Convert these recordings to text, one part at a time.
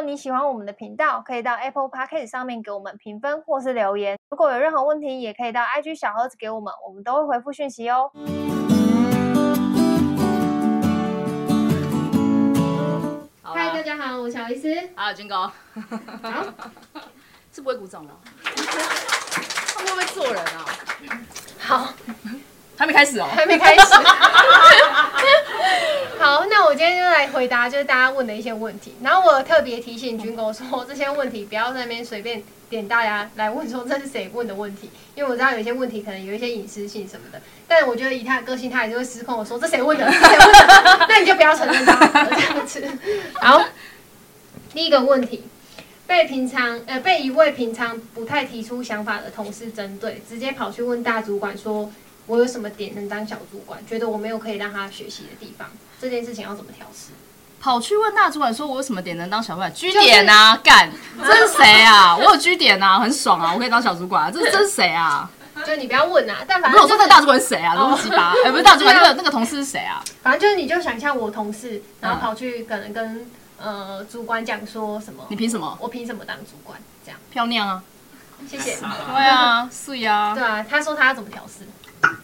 果你喜欢我们的频道，可以到 Apple Podcast 上面给我们评分或是留言。如果有任何问题，也可以到 IG 小盒子给我们，我们都会回复讯息哦。嗨，大家好，我是小医师。好，军哥。好，是不会鼓掌吗？他们会不会做人啊？好。还没开始哦，还没开始。好，那我今天就来回答，就是大家问的一些问题。然后我特别提醒军哥说，这些问题不要在那边随便点大家来问，说这是谁问的问题，因为我知道有些问题可能有一些隐私性什么的。但我觉得以他的个性，他也是会失控。我说这谁问的？谁问的？那你就不要承认他这样子。好，第一个问题，被平常呃被一位平常不太提出想法的同事针对，直接跑去问大主管说。我有什么点能当小主管？觉得我没有可以让他学习的地方，这件事情要怎么调试？跑去问大主管说：“我有什么点能当小主管？”G 点啊，干、就是，这是谁啊？我有 G 点啊，很爽啊，我可以当小主管啊。这是这是谁啊？就你不要问啊，但反正、就是、不是我说这个大主管是谁啊？东西吧？哎，不是大主管，那个那个同事是谁啊？反正就是你就想象我同事，然后跑去可能跟呃主管讲说什么？你凭什么？我凭什么当主管？这样漂亮啊！谢谢。对啊，是啊。对啊，他说他要怎么调适？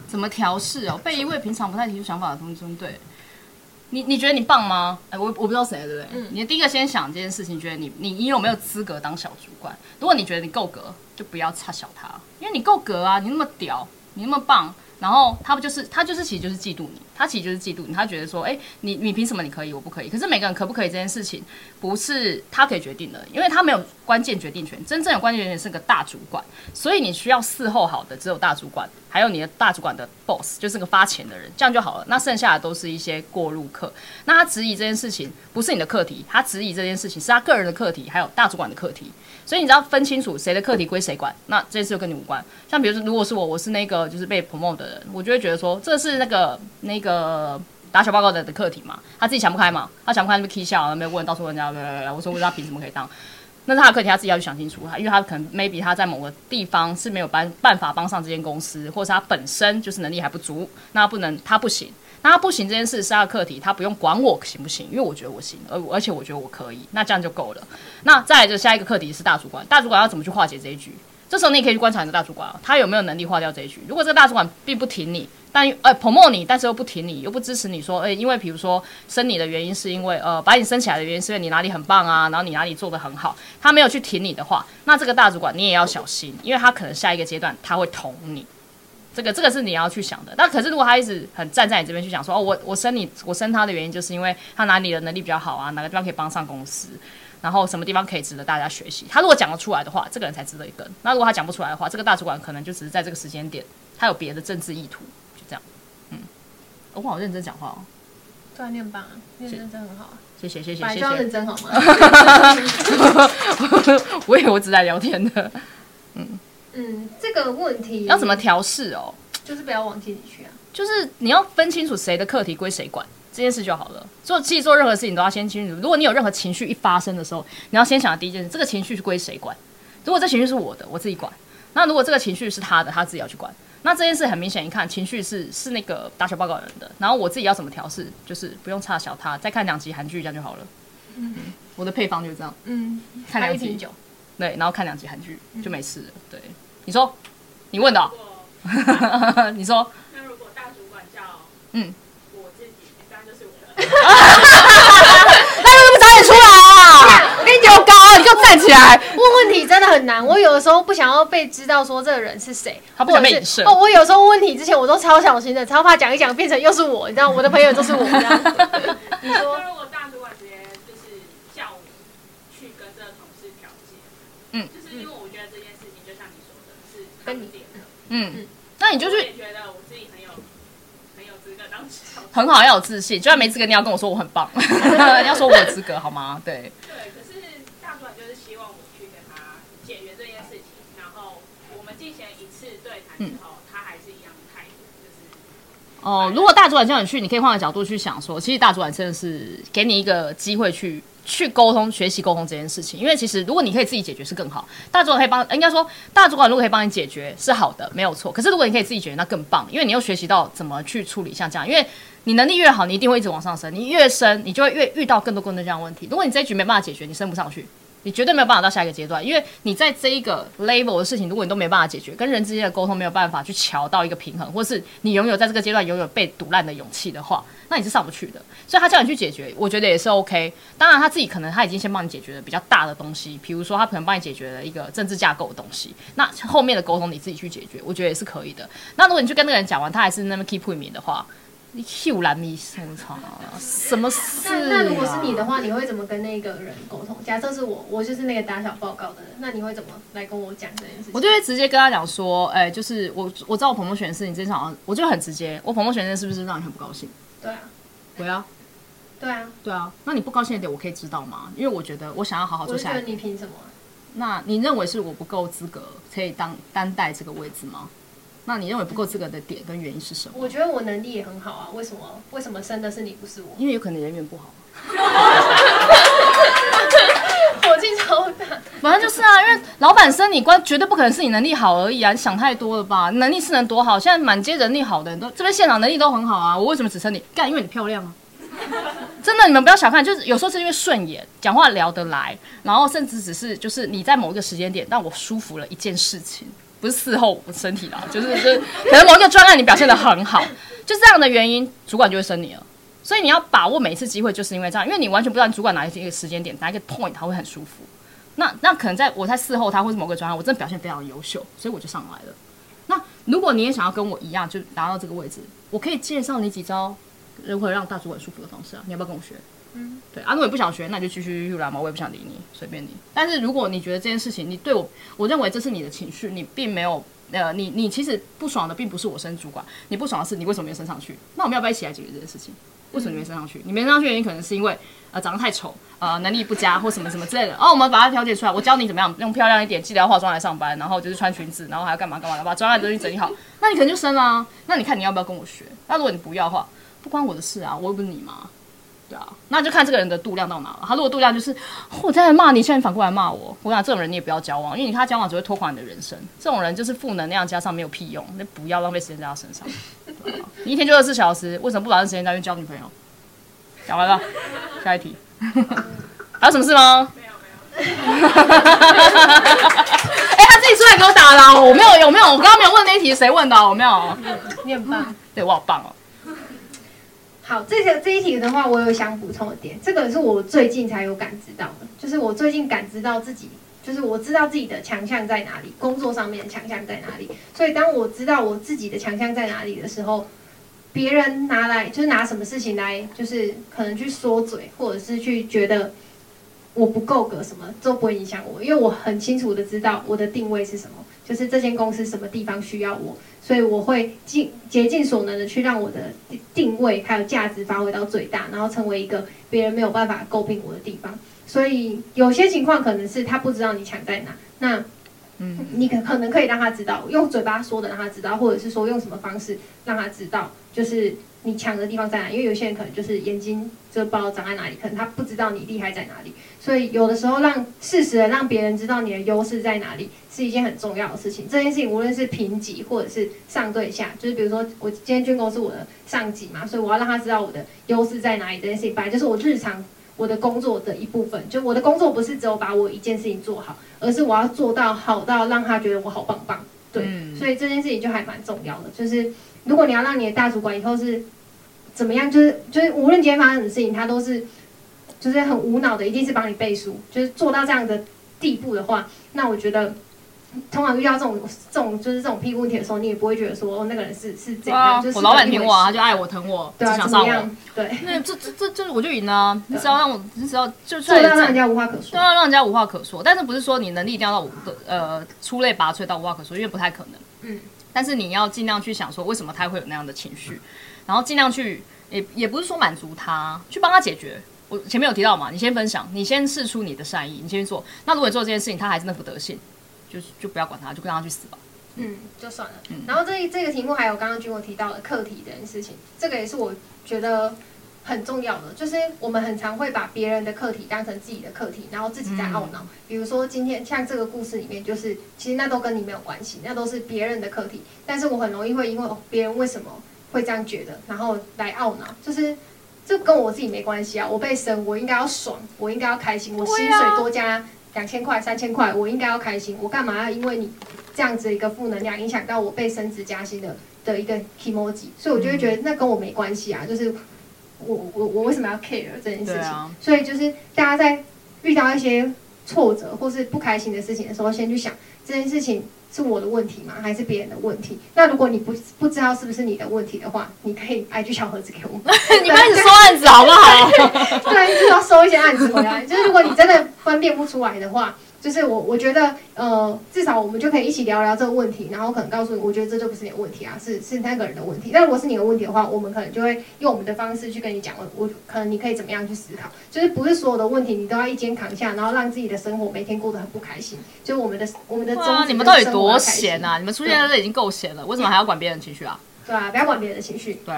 怎么调试哦？被一位平常不太提出想法的同事针对，你你觉得你棒吗？哎，我我不知道谁，对不对？嗯，你第一个先想这件事情，觉得你你你有没有资格当小主管？如果你觉得你够格，就不要差小他，因为你够格啊，你那么屌，你那么棒，然后他不就是他就是其实就是嫉妒你，他其实就是嫉妒你，他觉得说，哎，你你凭什么你可以，我不可以？可是每个人可不可以这件事情，不是他可以决定的，因为他没有。关键决定权，真正有关键决定权是个大主管，所以你需要伺候好的只有大主管，还有你的大主管的 boss，就是个发钱的人，这样就好了。那剩下的都是一些过路客。那他质疑这件事情不是你的课题，他质疑这件事情是他个人的课题，还有大主管的课题。所以你只要分清楚谁的课题归谁管，那这件事就跟你无关。像比如说，如果是我，我是那个就是被 promote 的人，我就会觉得说，这是那个那个打小报告的的课题嘛，他自己想不开嘛，他想不开就 k 笑，没有问，到处问人家，来来来我说问他凭什么可以当？那是他的课题，他自己要去想清楚。他因为他可能 maybe 他在某个地方是没有办办法帮上这间公司，或者他本身就是能力还不足，那不能，他不行。那他不行这件事是他的课题，他不用管我行不行，因为我觉得我行，而而且我觉得我可以，那这样就够了。那再来就下一个课题是大主管，大主管要怎么去化解这一局？这时候你也可以去观察你的大主管，他有没有能力化掉这一局。如果这个大主管并不挺你，但呃 promote 你，但是又不挺你，又不支持你说，诶，因为比如说升你的原因是因为呃把你升起来的原因是因为你哪里很棒啊，然后你哪里做得很好，他没有去挺你的话，那这个大主管你也要小心，因为他可能下一个阶段他会捅你。这个这个是你要去想的。那可是如果他一直很站在你这边去讲说，哦，我我升你，我升他的原因就是因为他哪里的能力比较好啊，哪个地方可以帮上公司。然后什么地方可以值得大家学习？他如果讲得出来的话，这个人才值得一跟。那如果他讲不出来的话，这个大主管可能就只是在这个时间点，他有别的政治意图，就这样。嗯，我好认真讲话哦。对啊，你很棒啊，你认真很好啊。谢谢谢谢认真好吗？我以为我只在聊天的。嗯嗯，这个问题要怎么调试哦？就是不要往心里去啊。就是你要分清楚谁的课题归谁管。这件事就好了。做其实做任何事情都要先清楚。如果你有任何情绪一发生的时候，你要先想的第一件事，这个情绪是归谁管？如果这情绪是我的，我自己管。那如果这个情绪是他的，他自己要去管。那这件事很明显，一看情绪是是那个打小报告人的。然后我自己要怎么调试？就是不用差小他，再看两集韩剧这样就好了。嗯，我的配方就是这样。嗯，看两集酒。对，然后看两集韩剧就没事了。对，你说，你问的哦。你说。那如果大主管叫嗯。我自己一张就是我的！那为什么早点出来啊？我跟你讲，高，你就站起来。问问题真的很难。我有的时候不想要被知道说这个人是谁，他不想被影射。哦，我有时候问问题之前我都超小心的，超怕讲一讲变成又是我，你知道，我的朋友都是我。这样 你说，如果大主管直接就是叫你去跟这个同事调解，嗯，就是因为我觉得这件事情就像你说的是跟你点的，嗯，那你就去。很有。很好，要有自信。就算没资格，你要跟我说我很棒，你要说我有资格好吗？对。对，可是大主管就是希望我去跟他解决这件事情，然后我们进行一次对谈之后，嗯、他还是一样的态度，就是哦，如果大主管叫你去，你可以换个角度去想说，其实大主管真的是给你一个机会去去沟通、学习沟通这件事情。因为其实如果你可以自己解决是更好，大主管可以帮，应该说大主管如果可以帮你解决是好的，没有错。可是如果你可以自己解决，那更棒，因为你又学习到怎么去处理像这样。因为你能力越好，你一定会一直往上升，你越升，你就会越遇到更多更多这样问题。如果你这一局没办法解决，你升不上去。你绝对没有办法到下一个阶段，因为你在这一个 level 的事情，如果你都没办法解决，跟人之间的沟通没有办法去乔到一个平衡，或是你拥有在这个阶段拥有被堵烂的勇气的话，那你是上不去的。所以他叫你去解决，我觉得也是 OK。当然他自己可能他已经先帮你解决了比较大的东西，比如说他可能帮你解决了一个政治架构的东西，那后面的沟通你自己去解决，我觉得也是可以的。那如果你去跟那个人讲完，他还是那么 keep 不明的话，你 Q 蓝咪什么什么事、啊？那那如果是你的话，你会怎么跟那个人沟通？假设是我，我就是那个打小报告的人，那你会怎么来跟我讲这件事情？我就会直接跟他讲说，哎、欸，就是我我知道我 promotion 的事情，真好像我就很直接，我 promotion 的是不是让你很不高兴？对啊，对啊，对啊，对啊。那你不高兴的点，我可以知道吗？因为我觉得我想要好好做下来。我觉得你凭什么？那你认为是我不够资格可以当担待这个位置吗？那你认为不够资格的点跟原因是什么？我觉得我能力也很好啊，为什么？为什么生的是你不是我？因为有可能人缘不好。火气超大。反正就是啊，因为老板生你官，绝对不可能是你能力好而已啊！你想太多了吧？能力是能多好？现在满街人力好的人都这边现场能力都很好啊，我为什么只生你？干，因为你漂亮啊！真的，你们不要小看，就是有时候是因为顺眼，讲话聊得来，然后甚至只是就是你在某一个时间点让我舒服了一件事情。不是伺候我身体啦，就 是就是，可能某一个专案你表现得很好，就这样的原因，主管就会升你了。所以你要把握每一次机会，就是因为这样，因为你完全不知道主管哪一个时间点哪一个 point 他会很舒服。那那可能在我在伺候他或是某个专案，我真的表现非常优秀，所以我就上来了。那如果你也想要跟我一样，就达到这个位置，我可以介绍你几招如何让大主管舒服的方式啊，你要不要跟我学？嗯，对啊，如果你不想学，那你就继续来嘛，我也不想理你，随便你。但是如果你觉得这件事情，你对我，我认为这是你的情绪，你并没有，呃，你你其实不爽的并不是我升主管，你不爽的是你为什么没有升上去？那我们要不要一起来解决这件事情？为什么你没升上去？你没升上去原因可能是因为呃长得太丑，呃能力不佳或什么什么之类的。哦，我们把它调解出来，我教你怎么样用漂亮一点，记得要化妆来上班，然后就是穿裙子，然后还要干嘛干嘛，把专案东西整理好，那你可能就升了啊。那你看你要不要跟我学？那如果你不要的话，不关我的事啊，我又不是你嘛。对啊，那就看这个人的度量到哪了。他如果度量就是我在骂你，现在反过来骂我，我想这种人你也不要交往，因为你跟他交往只会拖垮你的人生。这种人就是负能量加上没有屁用，那不要浪费时间在他身上。你一天就二十四小时，为什么不把这时间拿去交女朋友？讲完了，下一题。还有什么事吗？没有没有。哎、欸，他自己出来给我打了，我没有有没有？我刚刚没有问那一题，谁问的？我没有。你很棒，对我好棒哦。好，这个这一题的话，我有想补充的点，这个是我最近才有感知到的，就是我最近感知到自己，就是我知道自己的强项在哪里，工作上面的强项在哪里。所以当我知道我自己的强项在哪里的时候，别人拿来就是拿什么事情来，就是可能去说嘴，或者是去觉得我不够格什么，都不会影响我，因为我很清楚的知道我的定位是什么。就是这间公司什么地方需要我，所以我会尽竭尽所能的去让我的定位还有价值发挥到最大，然后成为一个别人没有办法诟病我的地方。所以有些情况可能是他不知道你强在哪，那嗯，你可可能可以让他知道，用嘴巴说的让他知道，或者是说用什么方式让他知道，就是。你强的地方在哪？因为有些人可能就是眼睛就不知道长在哪里，可能他不知道你厉害在哪里。所以有的时候让适时的让别人知道你的优势在哪里，是一件很重要的事情。这件事情无论是平级或者是上对下，就是比如说我今天军工是我的上级嘛，所以我要让他知道我的优势在哪里。这件事情本来就是我日常我的工作的一部分。就我的工作不是只有把我一件事情做好，而是我要做到好到让他觉得我好棒棒。对，嗯、所以这件事情就还蛮重要的。就是如果你要让你的大主管以后是。怎么样？就是就是，无论今天发生什么事情，他都是就是很无脑的，一定是帮你背书。就是做到这样的地步的话，那我觉得，通常遇到这种这种就是这种屁股问题的时候，你也不会觉得说哦，那个人是是这样。啊、就是我老板挺我，他就爱我疼我，对啊，想上我。对，那这这这就是我就赢了。你只要让我，你只要就做到让人家无话可说，对啊让人家无话可说。但是不是说你能力一定要到五个呃出类拔萃到无话可说，因为不太可能。嗯。但是你要尽量去想说，为什么他会有那样的情绪。然后尽量去，也也不是说满足他，去帮他解决。我前面有提到嘛，你先分享，你先试出你的善意，你先去做。那如果你做这件事情，他还是那副德性，就是就不要管他，就让他去死吧。嗯，就算了。嗯、然后这这个题目还有刚刚君我提到的课题这件事情，这个也是我觉得很重要的，就是我们很常会把别人的课题当成自己的课题，然后自己在懊恼。嗯、比如说今天像这个故事里面，就是其实那都跟你没有关系，那都是别人的课题。但是我很容易会因为别人为什么会这样觉得，然后来懊恼，就是这跟我自己没关系啊！我被生，我应该要爽，我应该要开心，我薪水多加两千块、三千块，我应该要开心，我干嘛要因为你？这样子一个负能量影响到我被升职加薪的的一个 kimoji，所以我就会觉得那跟我没关系啊，就是我我我为什么要 care 这件事情？啊、所以就是大家在遇到一些挫折或是不开心的事情的时候，先去想这件事情是我的问题吗？还是别人的问题？那如果你不不知道是不是你的问题的话，你可以 IG 小盒子给我们，你开始收案子好不好？对，就是要收一些案子回来。就是如果你真的分辨不出来的话。就是我，我觉得，呃，至少我们就可以一起聊聊这个问题，然后可能告诉你，我觉得这就不是你的问题啊，是是那个人的问题。但如果是你的问题的话，我们可能就会用我们的方式去跟你讲，我我可能你可以怎么样去思考，就是不是所有的问题你都要一肩扛下，然后让自己的生活每天过得很不开心。就是我们的我们的哇，你们到底多闲啊？你们出现在这已经够闲了，为什么还要管别人情绪啊？对啊，不要管别人的情绪。对，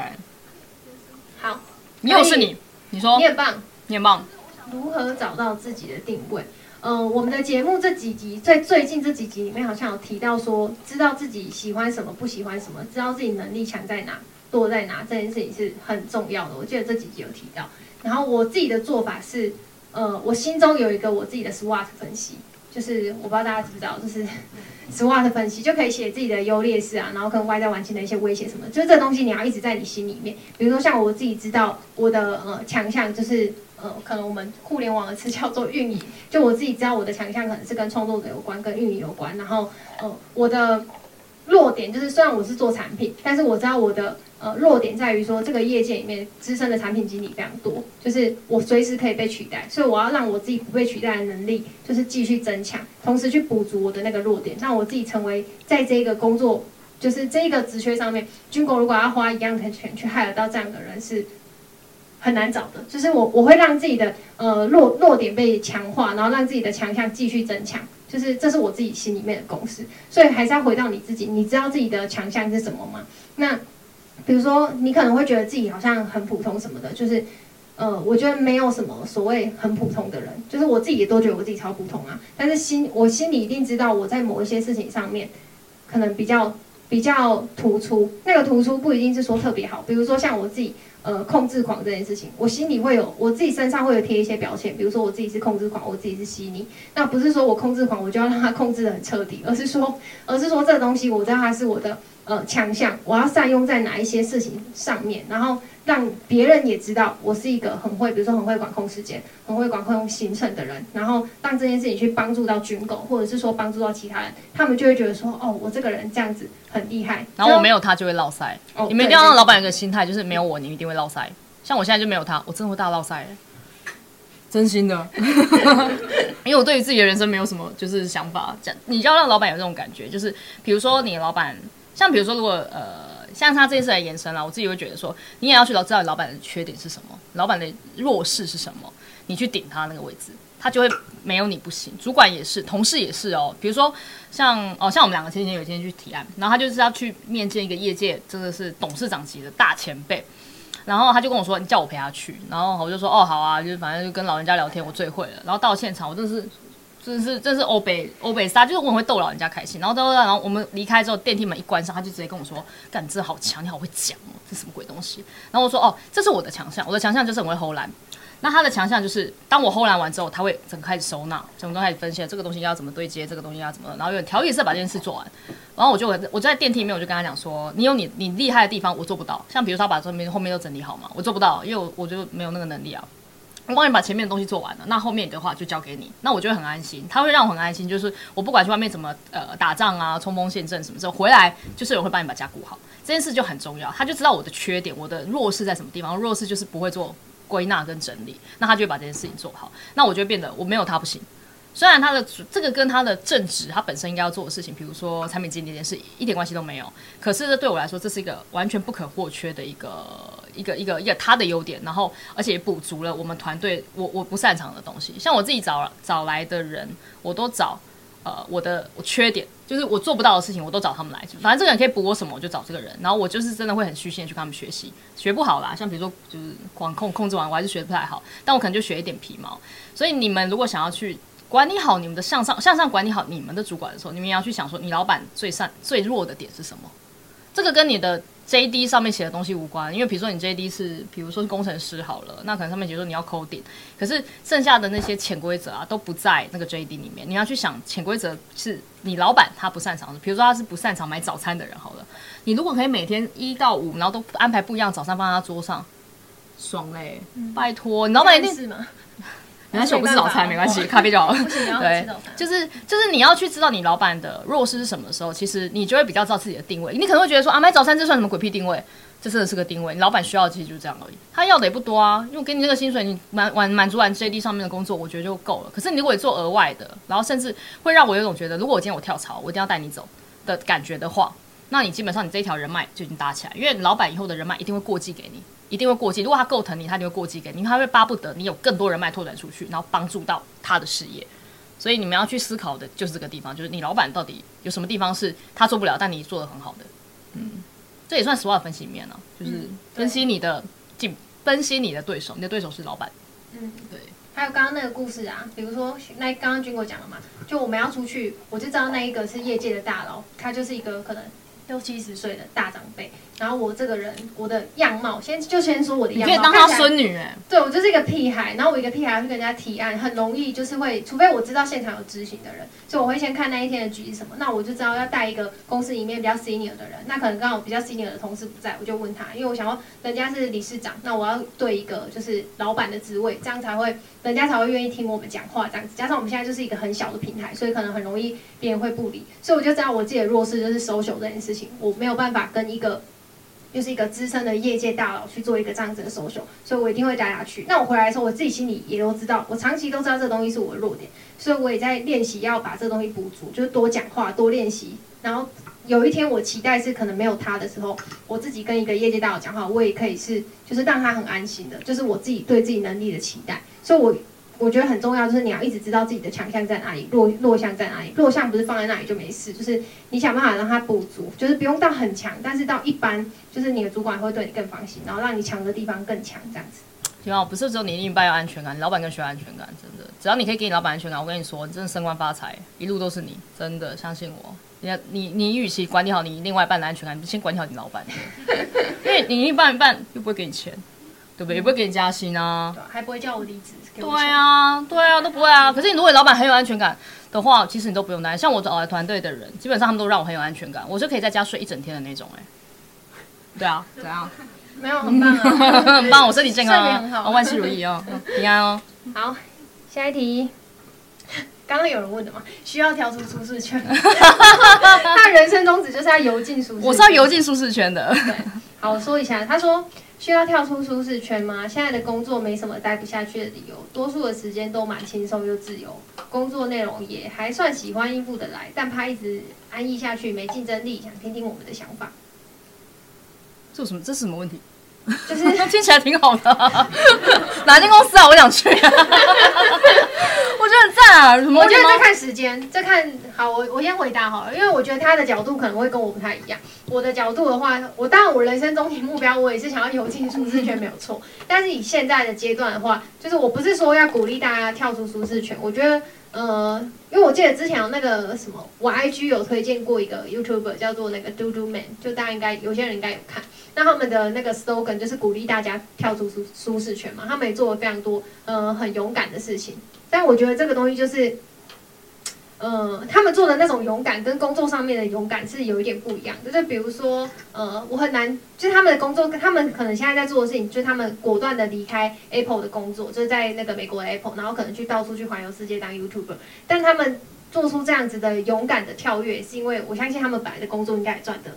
好，又是你，你说你很棒，你很棒。如何找到自己的定位？嗯、我们的节目这几集，在最近这几集里面，好像有提到说，知道自己喜欢什么，不喜欢什么，知道自己能力强在哪，弱在哪，这件事情是很重要的。我记得这几集有提到。然后我自己的做法是，呃，我心中有一个我自己的 SWOT 分析，就是我不知道大家知不知道，就是 SWOT 分析就可以写自己的优劣势啊，然后跟外在环境的一些威胁什么，就是这东西你要一直在你心里面。比如说像我自己知道我的呃强项就是。呃，可能我们互联网的词叫做运营，就我自己知道我的强项可能是跟创作者有关，跟运营有关。然后，呃，我的弱点就是虽然我是做产品，但是我知道我的呃弱点在于说这个业界里面资深的产品经理非常多，就是我随时可以被取代，所以我要让我自己不被取代的能力就是继续增强，同时去补足我的那个弱点，让我自己成为在这个工作就是这个职缺上面，军狗如果要花一样的钱去害得到这样的人是。很难找的，就是我我会让自己的呃弱弱点被强化，然后让自己的强项继续增强，就是这是我自己心里面的公式。所以还是要回到你自己，你知道自己的强项是什么吗？那比如说你可能会觉得自己好像很普通什么的，就是呃，我觉得没有什么所谓很普通的人，就是我自己也都觉得我自己超普通啊。但是心我心里一定知道我在某一些事情上面可能比较比较突出，那个突出不一定是说特别好，比如说像我自己。呃，控制狂这件事情，我心里会有，我自己身上会有贴一些标签，比如说我自己是控制狂，我自己是吸泥。那不是说我控制狂，我就要让他控制得很彻底，而是说，而是说这个东西我知道它是我的呃强项，我要善用在哪一些事情上面，然后。让别人也知道我是一个很会，比如说很会管控时间、很会管控行程的人，然后让这件事情去帮助到军狗，或者是说帮助到其他人，他们就会觉得说，哦，我这个人这样子很厉害。然后我没有他就会落赛。哦，你们一定要让老板有个心态，就是没有我，你一定会落赛。像我现在就没有他，我真的会大落赛。真心的，因为我对于自己的人生没有什么就是想法。讲，你就要让老板有这种感觉，就是比如说你老板，像比如说如果呃。像他这一次来延伸了，我自己会觉得说，你也要去知道老板的缺点是什么，老板的弱势是什么，你去顶他那个位置，他就会没有你不行。主管也是，同事也是哦。比如说像哦，像我们两个前几天有一天去提案，然后他就是要去面见一个业界真的是董事长级的大前辈，然后他就跟我说，你叫我陪他去，然后我就说哦好啊，就是反正就跟老人家聊天，我最会了。然后到现场，我真的是。真是真是欧北欧北沙，就是我很会逗老人家开心。然后到然后我们离开之后，电梯门一关上，他就直接跟我说：“干，你真的好强，你好会讲哦，这什么鬼东西？”然后我说：“哦，这是我的强项，我的强项就是很会 hold 拦。那他的强项就是，当我 hold 拦完之后，他会整开始收纳，整个开始分析这个东西要怎么对接，这个东西要怎么，然后有条理式把这件事做完。然后我就我就在电梯里面，我就跟他讲说：你有你你厉害的地方，我做不到。像比如说他把这边后面都整理好嘛，我做不到，因为我我就没有那个能力啊。”我帮你把前面的东西做完了，那后面的话就交给你，那我就会很安心。他会让我很安心，就是我不管去外面怎么呃打仗啊、冲锋陷阵什么时候回来，就是有人会帮你把家顾好，这件事就很重要。他就知道我的缺点，我的弱势在什么地方，弱势就是不会做归纳跟整理，那他就会把这件事情做好，那我就会变得我没有他不行。虽然他的这个跟他的正职，他本身应该要做的事情，比如说产品经理这件事，一点关系都没有。可是这对我来说，这是一个完全不可或缺的一个一个一个一个他的优点。然后，而且也补足了我们团队我我不擅长的东西。像我自己找找来的人，我都找呃我的我缺点，就是我做不到的事情，我都找他们来。反正这个人可以补我什么，我就找这个人。然后我就是真的会很虚心的去跟他们学习，学不好啦，像比如说就是管控控制完，我还是学的不太好，但我可能就学一点皮毛。所以你们如果想要去管理好你们的向上向上管理好你们的主管的时候，你们也要去想说，你老板最善最弱的点是什么？这个跟你的。JD 上面写的东西无关，因为比如说你 JD 是，比如说是工程师好了，那可能上面比如说你要 coding，可是剩下的那些潜规则啊都不在那个 JD 里面。你要去想潜规则是你老板他不擅长的，比如说他是不擅长买早餐的人好了，你如果可以每天一到五，然后都安排不一样早餐放在他桌上，爽嘞！嗯、拜托，你老板一定是吗？没关系，我不吃早餐，没关系，咖啡就好了。对，就是就是你要去知道你老板的弱势是什么的时候，其实你就会比较知道自己的定位。你可能会觉得说啊，买早餐这算什么鬼屁定位？这真的是个定位。你老板需要的其实就是这样而已。他要的也不多啊，因为给你那个薪水，你满满满足完 JD 上面的工作，我觉得就够了。可是你如果做额外的，然后甚至会让我有种觉得，如果我今天我跳槽，我一定要带你走的感觉的话，那你基本上你这一条人脉就已经搭起来，因为老板以后的人脉一定会过继给你。一定会过继，如果他够疼你，他就会过继给你，他会巴不得你有更多人脉拓展出去，然后帮助到他的事业。所以你们要去思考的就是这个地方，就是你老板到底有什么地方是他做不了，但你做得很好的。嗯，这也算 SWOT 分析里面了，就是分析你的进，分析你的对手，你的对手是老板。嗯，对。还有刚刚那个故事啊，比如说那刚刚军哥讲了嘛，就我们要出去，我就知道那一个是业界的大佬，他就是一个可能六七十岁的大长辈。然后我这个人，我的样貌，先就先说我的样貌。你可以当他孙女哎。对，我就是一个屁孩。然后我一个屁孩去跟人家提案，很容易就是会，除非我知道现场有执行的人，所以我会先看那一天的局是什么。那我就知道要带一个公司里面比较 senior 的人。那可能刚好比较 senior 的同事不在，我就问他，因为我想要人家是理事长，那我要对一个就是老板的职位，这样才会人家才会愿意听我们讲话这样子。加上我们现在就是一个很小的平台，所以可能很容易别人会不理。所以我就知道我自己的弱势就是 social 这件事情，我没有办法跟一个。就是一个资深的业界大佬去做一个这样子的首秀所以我一定会带他去。那我回来的时候，我自己心里也都知道，我长期都知道这东西是我的弱点，所以我也在练习要把这东西补足，就是多讲话，多练习。然后有一天我期待是可能没有他的时候，我自己跟一个业界大佬讲话，我也可以是就是让他很安心的，就是我自己对自己能力的期待。所以我。我觉得很重要，就是你要一直知道自己的强项在哪里，弱弱项在哪里。弱项不是放在那里就没事，就是你想办法让它补足，就是不用到很强，但是到一般，就是你的主管会对你更放心，然后让你强的地方更强，这样子。挺好，不是只有你另一半有安全感，你老板更需要安全感，真的。只要你可以给你老板安全感，我跟你说，你真的升官发财，一路都是你，真的相信我。你你你，与其管理好你另外一半的安全感，你先管理好你老板，因为你另一半一半又不会给你钱。对不对？也不会给你加薪啊，还不会叫我离职。对啊，对啊，都不会啊。可是你如果老板很有安全感的话，其实你都不用担心。像我找来团队的人，基本上他们都让我很有安全感，我是可以在家睡一整天的那种哎。对啊，怎样？没有，很棒啊，很棒，我身体健康啊，万事如意哦，平安哦。好，下一题，刚刚有人问的嘛，需要跳出舒适圈。他人生宗旨就是要游进舒适圈，我是要游进舒适圈的。好，我说一下，他说。需要跳出舒适圈吗？现在的工作没什么待不下去的理由，多数的时间都蛮轻松又自由，工作内容也还算喜欢应付的来，但怕一直安逸下去没竞争力，想听听我们的想法。这什么？这是什么问题？就是 听起来挺好的，哪间公司啊？我想去。我觉得很赞啊！我觉得在看时间，在看好我我先回答好了，因为我觉得他的角度可能会跟我不太一样。我的角度的话，我当然我人生终极目标，我也是想要游进舒适圈，没有错。但是以现在的阶段的话，就是我不是说要鼓励大家跳出舒适圈。我觉得，呃，因为我记得之前有那个什么，我 IG 有推荐过一个 YouTuber 叫做那个 Do Do Man，就大家应该有些人应该有看。那他们的那个 slogan 就是鼓励大家跳出舒舒适圈嘛。他们也做了非常多呃很勇敢的事情。但我觉得这个东西就是，呃，他们做的那种勇敢跟工作上面的勇敢是有一点不一样的。就比如说，呃，我很难，就是他们的工作，他们可能现在在做的事情，就是他们果断的离开 Apple 的工作，就是在那个美国的 Apple，然后可能去到处去环游世界当 YouTuber。但他们做出这样子的勇敢的跳跃，是因为我相信他们本来的工作应该也赚的。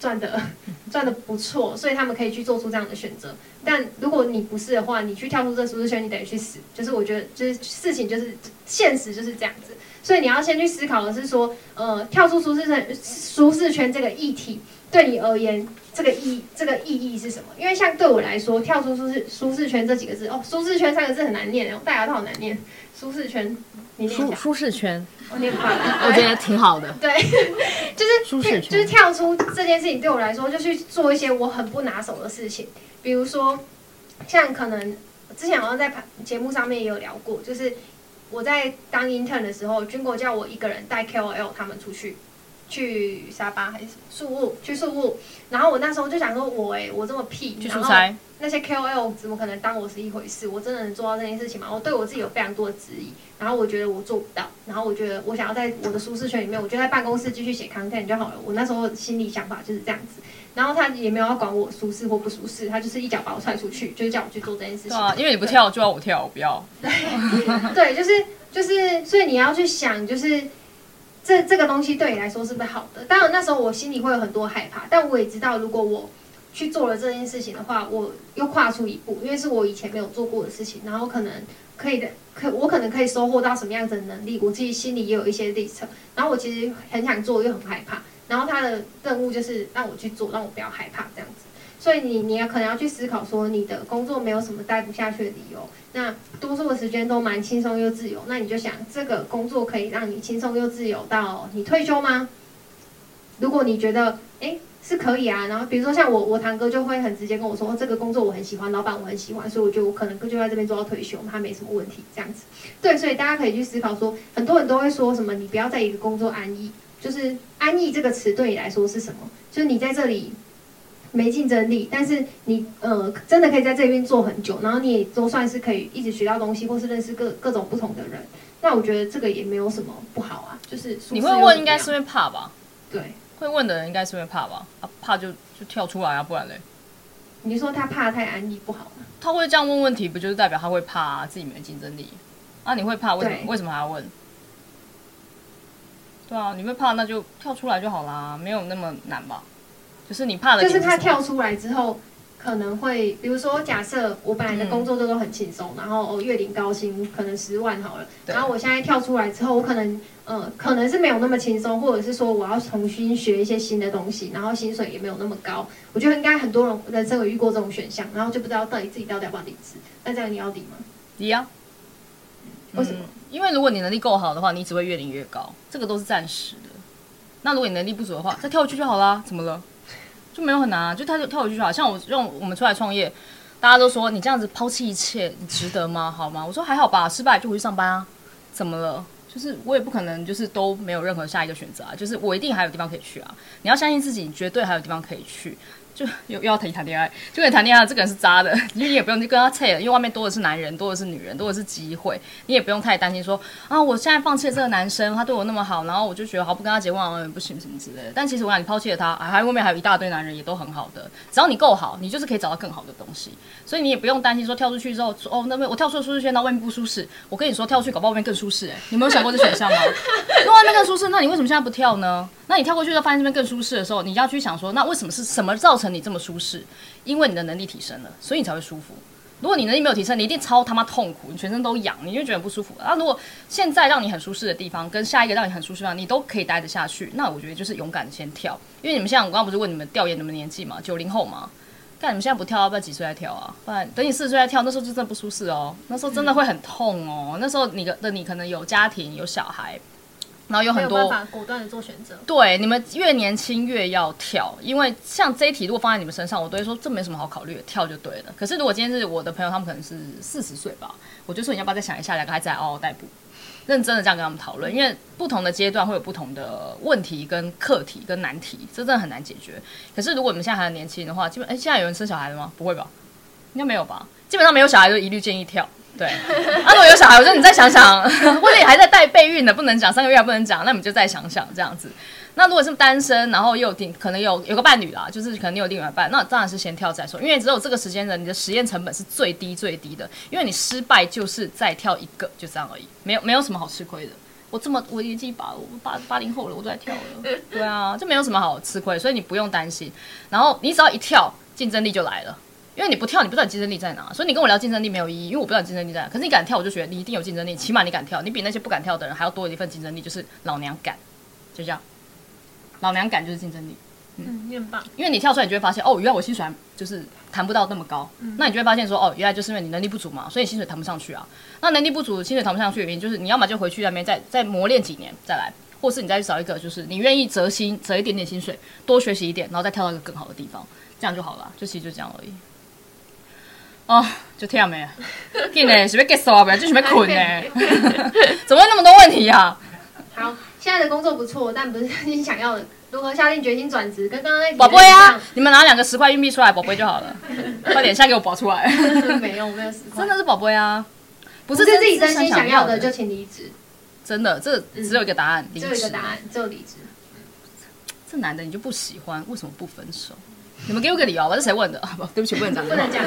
赚的 赚的不错，所以他们可以去做出这样的选择。但如果你不是的话，你去跳出这舒适圈，你等于去死。就是我觉得，就是事情就是现实就是这样子。所以你要先去思考的是说，呃，跳出舒适圈，舒适圈这个议题对你而言，这个意这个意义是什么？因为像对我来说，跳出舒适舒适圈这几个字，哦，舒适圈三个字很难念，大家都好难念。舒适圈你念一下舒舒适圈，我念反了，我觉得挺好的。对，就是舒适圈就是跳出这件事情对我来说，就去做一些我很不拿手的事情，比如说像可能之前好像在节目上面也有聊过，就是我在当 intern 的时候，军国叫我一个人带 KOL 他们出去。去沙巴还是宿务？去宿务，然后我那时候就想说我，我哎，我这么屁，去出差，那些 KOL 怎么可能当我是一回事？我真的能做到这件事情吗？我对我自己有非常多的质疑，然后我觉得我做不到，然后我觉得我想要在我的舒适圈里面，我就在办公室继续写 content 就好了。我那时候心里想法就是这样子，然后他也没有要管我舒适或不舒适，他就是一脚把我踹出去，就是叫我去做这件事情。对啊，因为你不跳就要我跳，我不要。对，对，就是就是，所以你要去想，就是。这这个东西对你来说是不是好的？当然那时候我心里会有很多害怕，但我也知道，如果我去做了这件事情的话，我又跨出一步，因为是我以前没有做过的事情，然后可能可以的，可我可能可以收获到什么样子的能力，我自己心里也有一些历程。然后我其实很想做，又很害怕。然后他的任务就是让我去做，让我不要害怕这样子。所以你你也可能要去思考说，你的工作没有什么待不下去的理由。那多数的时间都蛮轻松又自由。那你就想，这个工作可以让你轻松又自由到你退休吗？如果你觉得诶是可以啊，然后比如说像我，我堂哥就会很直接跟我说，这个工作我很喜欢，老板我很喜欢，所以我觉得我可能就在这边做到退休，他没什么问题这样子。对，所以大家可以去思考说，很多人都会说什么，你不要在一个工作安逸，就是安逸这个词对你来说是什么？就是你在这里。没竞争力，但是你呃真的可以在这边做很久，然后你也都算是可以一直学到东西，或是认识各各种不同的人。那我觉得这个也没有什么不好啊，就是你会问，应该是因为怕吧？对，会问的人应该是因为怕吧？啊，怕就就跳出来啊，不然嘞？你说他怕太安逸不好吗？他会这样问问题，不就是代表他会怕、啊、自己没竞争力？啊，你会怕？为什么？为什么还要问？对啊，你会怕，那就跳出来就好啦，没有那么难吧？就是你怕的，就是他跳出来之后，可能会，比如说，假设我本来的工作都都很轻松，嗯、然后月领高薪可能十万好了，对然后我现在跳出来之后，我可能，呃，可能是没有那么轻松，或者是说我要重新学一些新的东西，然后薪水也没有那么高。我觉得应该很多人人生有遇过这种选项，然后就不知道到底自己到底要不要离职。那这样你要离吗？离啊。为什么？因为如果你能力够好的话，你只会越领越高，这个都是暂时的。那如果你能力不足的话，再跳回去就好啦。怎么了？就没有很难啊，就他就跳回去就好。像我用我们出来创业，大家都说你这样子抛弃一切，你值得吗？好吗？我说还好吧，失败就回去上班啊，怎么了？就是我也不可能就是都没有任何下一个选择啊，就是我一定还有地方可以去啊。你要相信自己，绝对还有地方可以去。就又又要谈谈恋爱，就跟你谈恋爱，这个人是渣的，你也不用去跟他扯了，因为外面多的是男人，多的是女人，多的是机会，你也不用太担心说啊，我现在放弃了这个男生，他对我那么好，然后我就觉得好不跟他结婚啊，不行什么之类的。但其实我想你抛弃了他，还外面还有一大堆男人也都很好的，只要你够好，你就是可以找到更好的东西。所以你也不用担心说跳出去之后，哦，那边我跳出了舒适圈，到外面不舒适。我跟你说，跳出去搞不好外面更舒适，哎，你没有想过这选项吗？那外面更舒适，那你为什么现在不跳呢？那你跳过去之后发现这边更舒适的时候，你要去想说，那为什么是什么造成你这么舒适？因为你的能力提升了，所以你才会舒服。如果你能力没有提升，你一定超他妈痛苦，你全身都痒，你就觉得很不舒服。那如果现在让你很舒适的地方，跟下一个让你很舒适的地方，你都可以待得下去，那我觉得就是勇敢的先跳。因为你们现在，我刚刚不是问你们调研你们年纪嘛，九零后嘛，但你们现在不跳，要不要几岁再跳啊？不然等你四十岁再跳，那时候就真的不舒适哦，那时候真的会很痛哦。嗯、那时候你的你可能有家庭有小孩。然后有很多有办法果断的做选择。对，你们越年轻越要跳，因为像这一题如果放在你们身上，我都会说这没什么好考虑的，跳就对了。可是如果今天是我的朋友，他们可能是四十岁吧，我就说你要不要再想一下，两个孩子还嗷嗷待哺，认真的这样跟他们讨论，因为不同的阶段会有不同的问题跟课题跟难题，这真的很难解决。可是如果你们现在还很年轻的话，基本哎，现在有人生小孩了吗？不会吧？应该没有吧？基本上没有小孩就一律建议跳。对，啊，如果有小孩，我说你再想想，或者你还在带备孕的，不能讲三个月还不能讲，那你就再想想这样子。那如果是单身，然后又有可能有有个伴侣啦，就是可能你有另外一半，那当然是先跳再说，因为只有这个时间的，你的实验成本是最低最低的，因为你失败就是再跳一个，就这样而已，没有没有什么好吃亏的。我这么我年纪八我八八零后了，我都在跳了，对啊，就没有什么好吃亏，所以你不用担心。然后你只要一跳，竞争力就来了。因为你不跳，你不知道你竞争力在哪，所以你跟我聊竞争力没有意义，因为我不知道你竞争力在哪。可是你敢跳，我就觉得你一定有竞争力，起码你敢跳，你比那些不敢跳的人还要多一份竞争力，就是老娘敢，就这样，老娘敢就是竞争力。嗯，你很棒。因为你跳出来，你就会发现，哦，原来我薪水还就是谈不到那么高，嗯、那你就会发现说，哦，原来就是因为你能力不足嘛，所以薪水谈不上去啊。那能力不足，薪水谈不上去的原因就是你要么就回去那边再再磨练几年再来，或是你再去找一个就是你愿意折薪折一点点薪水，多学习一点，然后再跳到一个更好的地方，这样就好了。就其实就这样而已。哦，就这样没了，今天是不是结束啊？不然就准备困呢？怎么会那么多问题啊？好，现在的工作不错，但不是你想要的。如何下定决心转职？跟刚刚那宝贝啊，你们拿两个十块硬币出来，宝贝就好了。快点，现在给我保出来。没有，没有十块。真的是宝贝啊，不是自己真心想要的就请离职。真的，这只有一个答案。只有一个答案，只有离职。这男的你就不喜欢，为什么不分手？你们给我个理由吧。这谁问的？不，对不起，不能讲。不能讲。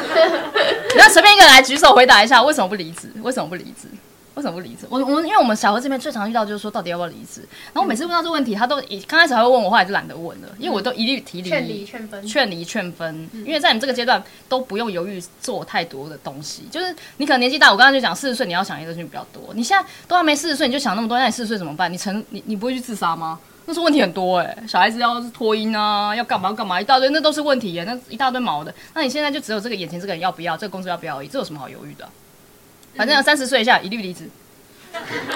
那随便一个人来举手回答一下，为什么不离职？为什么不离职？为什么不离职？我我因为我们小何这边最常遇到就是说，到底要不要离职？然后我每次问到这个问题，他都一刚开始还会问我，后来就懒得问了，因为我都一律提离，劝离劝分，劝离劝分。因为在你这个阶段都不用犹豫做太多的东西，就是你可能年纪大，我刚刚就讲四十岁你要想的事情比较多，你现在都还没四十岁你就想那么多，那你四十岁怎么办？你成你你不会去自杀吗？那是问题很多哎，小孩子要脱音啊，要干嘛要干嘛一大堆，那都是问题耶，那一大堆毛的。那你现在就只有这个眼前这个人要不要，这个工作要不要而已，这有什么好犹豫的啊？反正三十岁以下一律离职。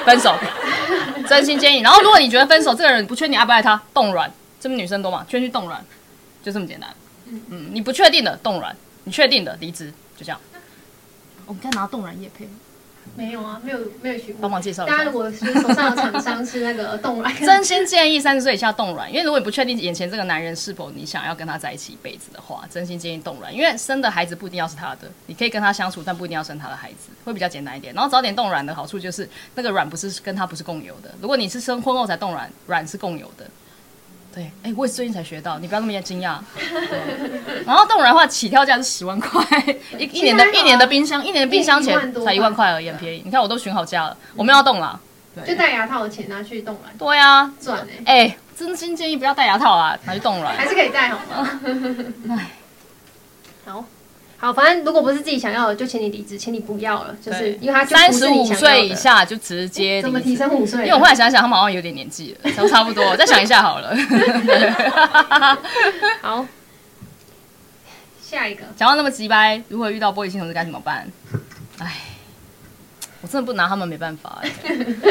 分手，真心建议。然后，如果你觉得分手这个人不确定爱不爱他，冻卵，这边女生多嘛，劝去冻卵，就这么简单。嗯，你不确定的冻卵，你确定的离职，就这样。我们再拿冻卵液配。没有啊，没有没有学过。帮忙介绍一下。大家如果是手上的厂商是那个冻卵，真心建议三十岁以下冻卵，因为如果你不确定眼前这个男人是否你想要跟他在一起一辈子的话，真心建议冻卵，因为生的孩子不一定要是他的，你可以跟他相处，但不一定要生他的孩子，会比较简单一点。然后早点冻卵的好处就是那个卵不是跟他不是共有的，如果你是生婚后才冻卵，卵是共有的。对，哎、欸，我也是最近才学到，你不要那么惊讶。然后冻卵的话，起跳价是十万块，一一年的一年的冰箱，一年的冰箱钱才一万块而已，很便宜。你看我都选好价了，我们要冻了，就戴牙套的钱拿去冻卵。对呀，赚哎、真心建议不要戴牙套啊，拿去冻卵，还是可以戴好吗？哎，好。好，反正如果不是自己想要的，就请你离职，请你不要了，就是因为他三十五岁以下就直接、欸、怎么提升五岁？因为我后来想想，他们好像有点年纪了，都差不多，再想一下好了。好，下一个，讲到那么直白，如果遇到玻璃心同志该怎么办？哎，我真的不拿他们没办法哎。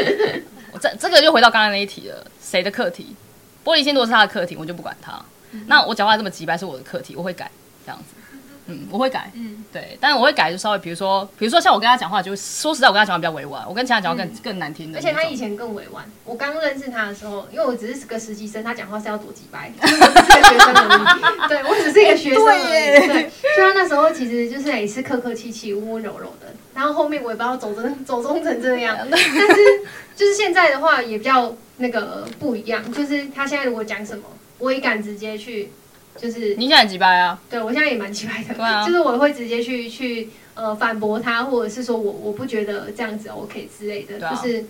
我这这个就回到刚刚那一题了，谁的课题？玻璃心如果是他的课题，我就不管他。嗯、那我讲话这么直白是我的课题，我会改这样子。嗯，我会改，嗯，对，但是我会改，就稍微，比如说，比如说像我跟他讲话，就说实在，我跟他讲话比较委婉，我跟其他讲话更、嗯、更难听的。而且他以前更委婉。我刚认识他的时候，因为我只是个实习生，他讲话是要多几百，是个学生而已。对，我只是一个学生而已。欸、对，对，所以他那时候其实就是也是客客气气、温温柔柔的。然后后面我也不知道走成走中成这样，但是就是现在的话也比较那个不一样，就是他现在如果讲什么，我也敢直接去。就是你现在很机掰啊？对，我现在也蛮几掰的。对啊，就是我会直接去去呃反驳他，或者是说我我不觉得这样子 OK 之类的，啊、就是。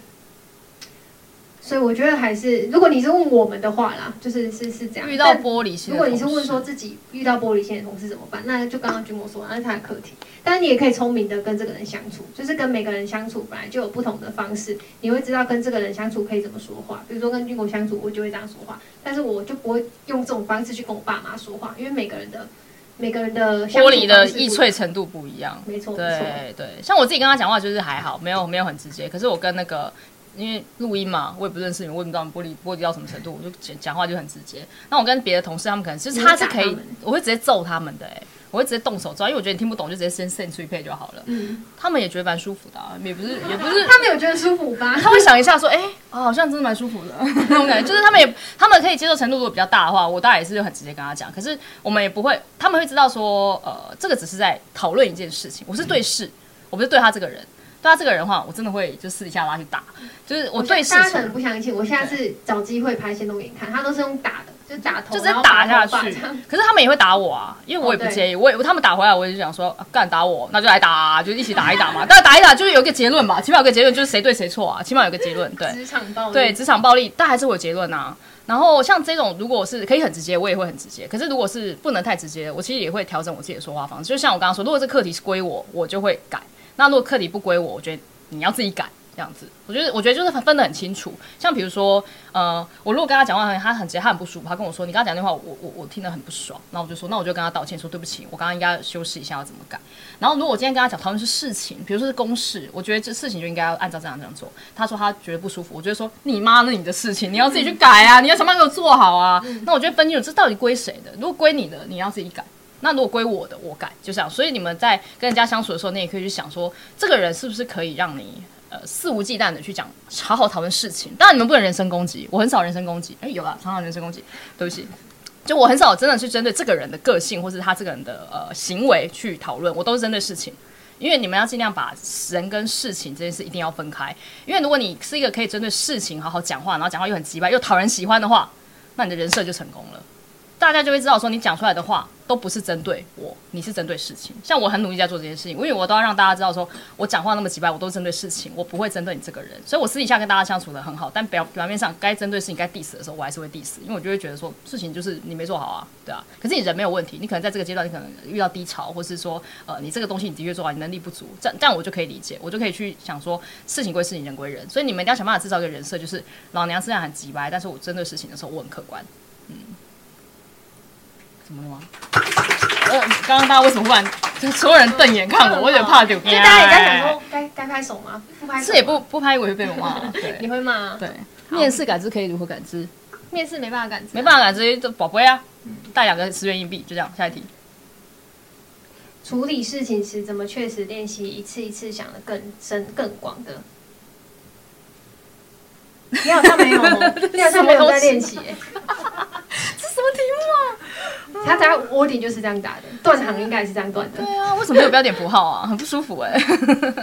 所以我觉得还是，如果你是问我们的话啦，就是是是这样。遇到玻璃心，如果你是问说自己遇到玻璃心的同事怎么办，那就刚刚君莫说，那是他的课题。但是你也可以聪明的跟这个人相处，就是跟每个人相处本来就有不同的方式，你会知道跟这个人相处可以怎么说话。比如说跟君博相处，我就会这样说话，但是我就不会用这种方式去跟我爸妈说话，因为每个人的每个人的玻璃的易碎程度不一样。没错，对对，像我自己跟他讲话就是还好，没有没有很直接。可是我跟那个。因为录音嘛，我也不认识你，我也不知道你玻璃玻璃到什么程度，我就讲讲话就很直接。那我跟别的同事，他们可能就是他是可以，我会直接揍他们的、欸，哎，我会直接动手揍，因为我觉得你听不懂，就直接先 send 出去配就好了。嗯，他们也觉得蛮舒服的、啊，也不是也不是，他们有觉得舒服吧？他会想一下说，哎、欸，哦，好像真的蛮舒服的 那种感觉，就是他们也他们可以接受程度如果比较大的话，我当然也是很直接跟他讲。可是我们也不会，他们会知道说，呃，这个只是在讨论一件事情，我是对事，我不是对他这个人。对他这个人的话，我真的会就私底下拉去打，就是我对事情。大家可能不相信，我现在是找机会拍线都给你看，他都是用打的，就打头，就直接打下去。可是他们也会打我啊，因为我也不介意，我也他们打回来，我也就想说，干打我，那就来打，就一起打一打嘛。但是打一打就是有一个结论嘛，起码有个结论就是谁对谁错啊，起码有个结论。对，职场暴力，对职场暴力，但还是会有结论啊。然后像这种，如果是可以很直接，我也会很直接。可是如果是不能太直接，我其实也会调整我自己的说话方式。就像我刚刚说，如果这课题是归我，我就会改；那如果课题不归我，我觉得。你要自己改，这样子，我觉得我觉得就是分得很清楚。像比如说，呃，我如果跟他讲话，他很直接，他很不舒服，他跟我说，你跟他讲电话，我我我听得很不爽，那我就说，那我就跟他道歉，说对不起，我刚刚应该修饰一下要怎么改。然后如果我今天跟他讲讨论是事情，比如说是公事，我觉得这事情就应该要按照这样这样做。他说他觉得不舒服，我觉得说你妈那你的事情，你要自己去改啊，你要想办法给我做好啊。那我觉得分清楚这到底归谁的，如果归你的，你要自己改。那如果归我的，我改，就这样。所以你们在跟人家相处的时候，你也可以去想说，这个人是不是可以让你呃肆无忌惮的去讲，好好讨论事情。当然你们不能人身攻击，我很少人身攻击。哎，有啦，常常人身攻击，对不起。就我很少真的去针对这个人的个性，或是他这个人的呃行为去讨论，我都是针对事情。因为你们要尽量把人跟事情这件事一定要分开。因为如果你是一个可以针对事情好好讲话，然后讲话又很直白又讨人喜欢的话，那你的人设就成功了。大家就会知道说，你讲出来的话都不是针对我，你是针对事情。像我很努力在做这件事情，因为我都要让大家知道说，我讲话那么直白，我都针对事情，我不会针对你这个人。所以我私底下跟大家相处得很好，但表表面上该针对事情、该 diss 的时候，我还是会 diss，因为我就会觉得说，事情就是你没做好啊，对啊。可是你人没有问题，你可能在这个阶段，你可能遇到低潮，或是说，呃，你这个东西你的确做好，你能力不足，这这样我就可以理解，我就可以去想说，事情归事情，人归人。所以你们一定要想办法制造一个人设，就是老娘虽然很直白，但是我针对事情的时候，我很客观，嗯。怎么了吗？呃，刚刚大家为什么忽然就所有人瞪眼看我？我有点怕丢。就大家也在想说，该该拍手吗？不拍手。是也不不拍，我会被我骂。对，你会骂？对。面试感知可以如何感知？面试没办法感知。没办法感知，就宝贝啊，带两个十元硬币，就这样。下一题。处理事情时怎么确实练习一次一次想的更深更广的？你好像没有哦，你好像没有在练习。这什么题目啊？他他 wording 就是这样打的，断行应该是这样断的。对啊，为什么没有标点符号啊？很不舒服哎。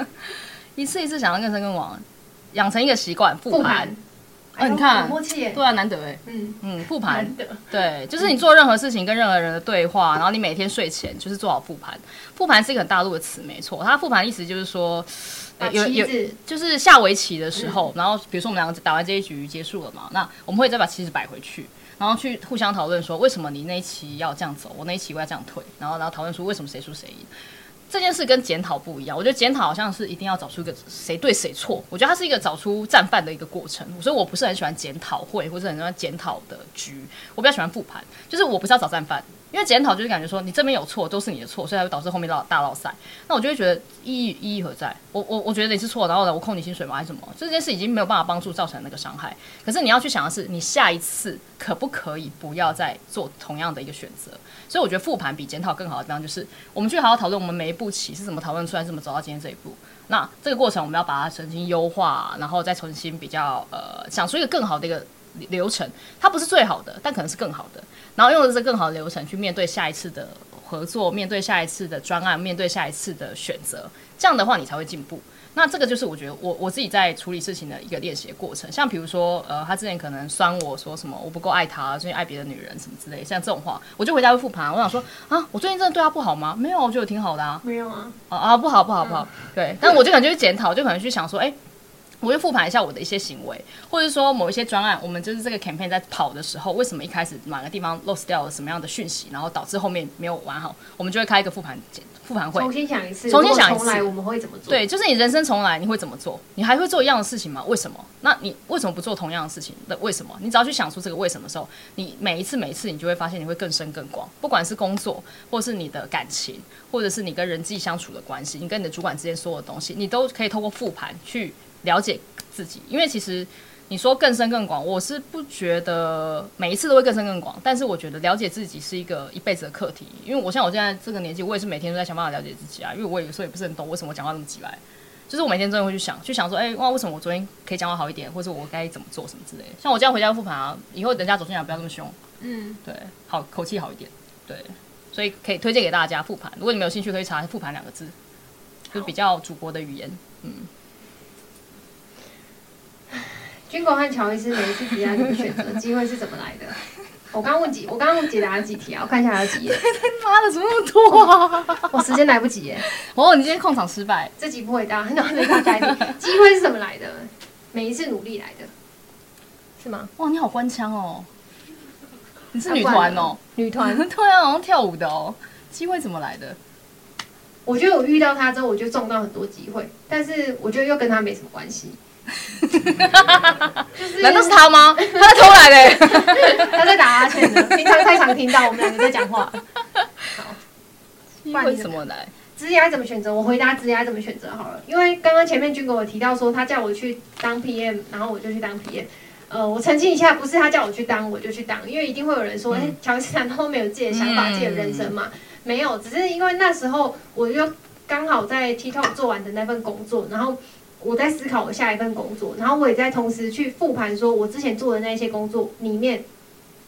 一次一次想要更深更广，养成一个习惯复盘。哎，你看，对啊，难得哎。嗯嗯，复盘。对，就是你做任何事情跟任何人的对话，然后你每天睡前就是做好复盘。复盘是一个很大陆的词，没错。它复盘意思就是说，有有就是下围棋的时候，然后比如说我们两个打完这一局结束了嘛，那我们会再把棋子摆回去。然后去互相讨论说，为什么你那一期要这样走，我那一期我要这样退，然后然后讨论说为什么谁输谁赢。这件事跟检讨不一样，我觉得检讨好像是一定要找出一个谁对谁错，我觉得它是一个找出战犯的一个过程，所以我不是很喜欢检讨会或者很喜欢检讨的局，我比较喜欢复盘，就是我不是要找战犯。因为检讨就是感觉说你这边有错都是你的错，所以才会导致后面到大落赛。那我就会觉得意义意义何在？我我我觉得你是错，然后呢我扣你薪水吗？还是什么？这件事已经没有办法帮助造成那个伤害。可是你要去想的是，你下一次可不可以不要再做同样的一个选择？所以我觉得复盘比检讨更好的地方就是，我们去好好讨论我们每一步棋是怎么讨论出来，怎么走到今天这一步。那这个过程我们要把它重新优化，然后再重新比较呃想出一个更好的一个流程。它不是最好的，但可能是更好的。然后用的是更好的流程去面对下一次的合作，面对下一次的专案，面对下一次的选择。这样的话，你才会进步。那这个就是我觉得我我自己在处理事情的一个练习的过程。像比如说，呃，他之前可能酸我说什么我不够爱他，最近爱别的女人什么之类，像这种话，我就回家会复盘。我想说啊，我最近真的对他不好吗？没有，我觉得挺好的啊。没有啊。啊啊，不好不好不好。嗯、对，但我就可能就去检讨，就可能去想说，哎。我就复盘一下我的一些行为，或者说某一些专案，我们就是这个 campaign 在跑的时候，为什么一开始哪个地方 lost 掉了什么样的讯息，然后导致后面没有玩好，我们就会开一个复盘复盘会，重新想一次，重新想一次，我们会怎么做？对，就是你人生重来，你会怎么做？你还会做一样的事情吗？为什么？那你为什么不做同样的事情？那为什么？你只要去想出这个为什么的时候，你每一次每一次，你就会发现你会更深更广。不管是工作，或是你的感情，或者是你跟人际相处的关系，你跟你的主管之间所有的东西，你都可以透过复盘去了解。自己，因为其实你说更深更广，我是不觉得每一次都会更深更广，但是我觉得了解自己是一个一辈子的课题。因为我像我现在这个年纪，我也是每天都在想办法了解自己啊。因为我有时候也不是很懂为什么我讲话那么急来，就是我每天真的会去想，去想说，哎，哇，为什么我昨天可以讲话好一点，或者我该怎么做什么之类的。像我这样回家复盘啊，以后人家走进来不要这么凶，嗯，对，好，口气好一点，对，所以可以推荐给大家复盘。如果你没有兴趣，可以查“复盘”两个字，就是比较祖国的语言，嗯。军狗和乔伊斯每一次提案的选择机会是怎么来的？我刚刚问几，我刚刚解答了几题啊？我看一下还有几页。妈的，怎么那么多啊？我时间来不及耶。哦，你今天控场失败。这集不回答，那没大概率。机会是怎么来的？每一次努力来的，是吗？哇，你好官腔哦！你是女团哦？女团，对啊，好像跳舞的哦。机会怎么来的？我觉得我遇到他之后，我就中到很多机会，但是我觉得又跟他没什么关系。就是、难道是他吗？他在偷来的，他在打哈欠的。平常太常听到我们两个在讲话。好，为什么来？职业怎么选择？我回答职业怎么选择好了。因为刚刚前面军哥我提到说，他叫我去当 PM，然后我就去当 PM。呃，我澄清一下，不是他叫我去当，我就去当，因为一定会有人说，哎、嗯，乔治难道都没有自己的想法、嗯、自己的人生嘛？没有，只是因为那时候我就刚好在 TikTok 做完的那份工作，然后我在思考我下一份工作，然后我也在同时去复盘，说我之前做的那些工作里面，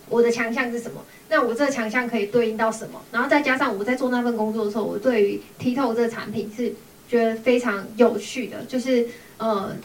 我的强项是什么？那我这个强项可以对应到什么？然后再加上我在做那份工作的时候，我对于 T 透这个产品是觉得非常有趣的，就是呃。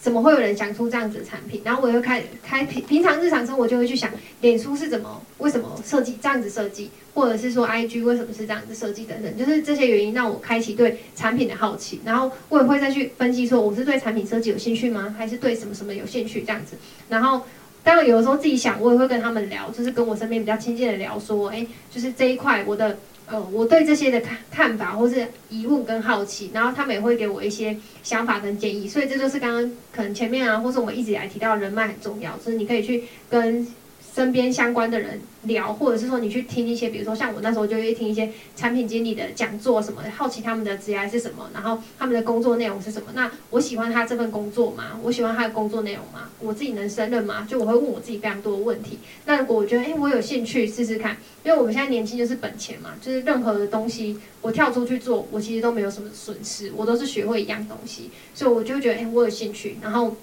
怎么会有人想出这样子的产品？然后我又开开平平常日常生活就会去想，脸书是怎么为什么设计这样子设计，或者是说 IG 为什么是这样子设计等等，就是这些原因让我开启对产品的好奇。然后我也会再去分析说，我是对产品设计有兴趣吗？还是对什么什么有兴趣这样子？然后当然有的时候自己想，我也会跟他们聊，就是跟我身边比较亲近的聊说，哎，就是这一块我的。呃，我对这些的看看法或是疑问跟好奇，然后他们也会给我一些想法跟建议，所以这就是刚刚可能前面啊，或是我们一直以来提到人脉很重要，就是你可以去跟。身边相关的人聊，或者是说你去听一些，比如说像我那时候就会听一些产品经理的讲座什么的，好奇他们的职业是什么，然后他们的工作内容是什么。那我喜欢他这份工作吗？我喜欢他的工作内容吗？我自己能胜任吗？就我会问我自己非常多的问题。那如果我觉得，哎，我有兴趣试试看，因为我们现在年轻就是本钱嘛，就是任何的东西我跳出去做，我其实都没有什么损失，我都是学会一样东西，所以我就觉得，哎，我有兴趣，然后。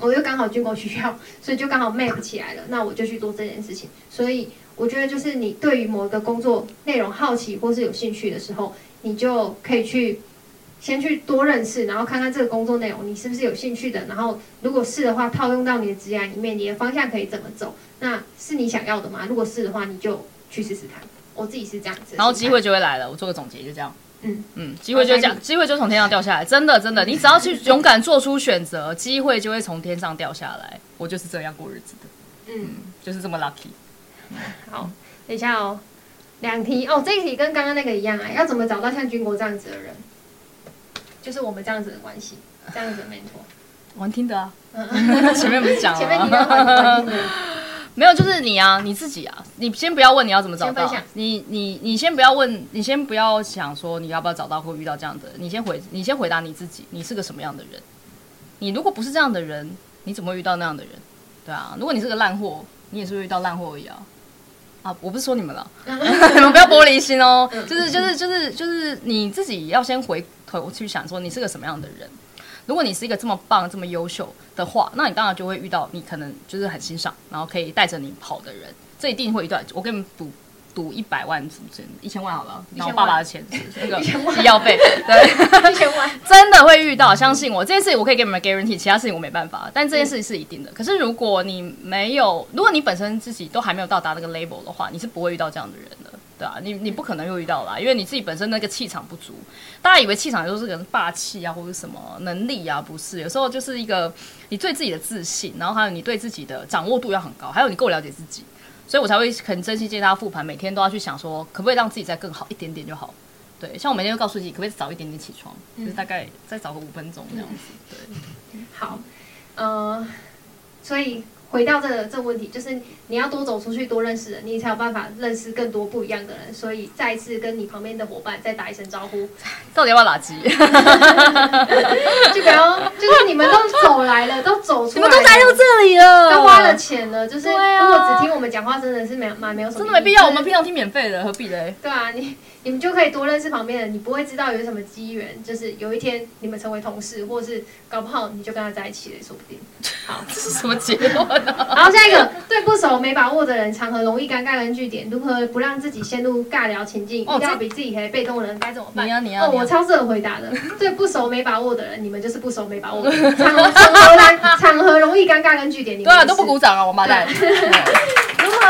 我又刚好军工需要，所以就刚好 map 起来了。那我就去做这件事情。所以我觉得，就是你对于某个工作内容好奇或是有兴趣的时候，你就可以去先去多认识，然后看看这个工作内容你是不是有兴趣的。然后如果是的话，套用到你的职业里面，你的方向可以怎么走？那是你想要的吗？如果是的话，你就去试试看。我自己是这样子，然后机会就会来了。我做个总结，就这样。嗯嗯，机会就这样，机会就从天上掉下来，真的真的，你只要去勇敢做出选择，机会就会从天上掉下来。我就是这样过日子的，嗯，就是这么 lucky。好，等一下哦，两题哦，这一题跟刚刚那个一样啊，要怎么找到像军国这样子的人？就是我们这样子的关系，这样子的 mentor。玩听的啊，前面不是讲了吗？前面你要玩听的。没有，就是你啊，你自己啊，你先不要问你要怎么找到，你你你先不要问，你先不要想说你要不要找到或遇到这样的，你先回你先回答你自己，你是个什么样的人？你如果不是这样的人，你怎么会遇到那样的人？对啊，如果你是个烂货，你也是会遇到烂货而已啊。啊，我不是说你们了，你们不要玻璃心哦，就是就是就是就是你自己要先回头去想说你是个什么样的人。如果你是一个这么棒、这么优秀的话，那你当然就会遇到你可能就是很欣赏，然后可以带着你跑的人，这一定会一段。我给你们赌赌一百万，真一千万好了，然后爸爸的钱那个医药费，对，一千万真的会遇到，相信我，这件事情我可以给你们 guarantee，其他事情我没办法，但这件事情是一定的。可是如果你没有，如果你本身自己都还没有到达那个 label 的话，你是不会遇到这样的人的。对啊，你你不可能又遇到啦，因为你自己本身那个气场不足。大家以为气场就是可能霸气啊，或者什么能力啊，不是。有时候就是一个你对自己的自信，然后还有你对自己的掌握度要很高，还有你够了解自己，所以我才会很真心建议大家复盘，每天都要去想说，可不可以让自己再更好一点点就好。对，像我每天都告诉自己，可不可以早一点点起床，嗯、就是大概再早个五分钟这样子。对，好，呃，所以。回到这个这个问题，就是你要多走出去，多认识人，你才有办法认识更多不一样的人。所以再一次跟你旁边的伙伴再打一声招呼，到底要不要垃圾？就不要，就是你们都走来了，都走出来，你们都来到这里了，都花了钱了，就是如果只听我们讲话，真的是没蛮没有什么，真的没必要。我们平常听免费的，何必嘞？对啊，你。你们就可以多认识旁边的人，你不会知道有什么机缘，就是有一天你们成为同事，或是搞不好你就跟他在一起了，说不定。好，这是什么结论呢？然后下一个，对不熟、没把握的人，场合容易尴尬跟据点，如何不让自己陷入尬聊情境？哦、要比自己还被动的人该怎么办？你要你要！哦，我超适合回答的。对不熟、没把握的人，你们就是不熟、没把握的人。场合场合来，场合容易尴尬跟据点，你们对啊都不鼓掌啊，王八蛋。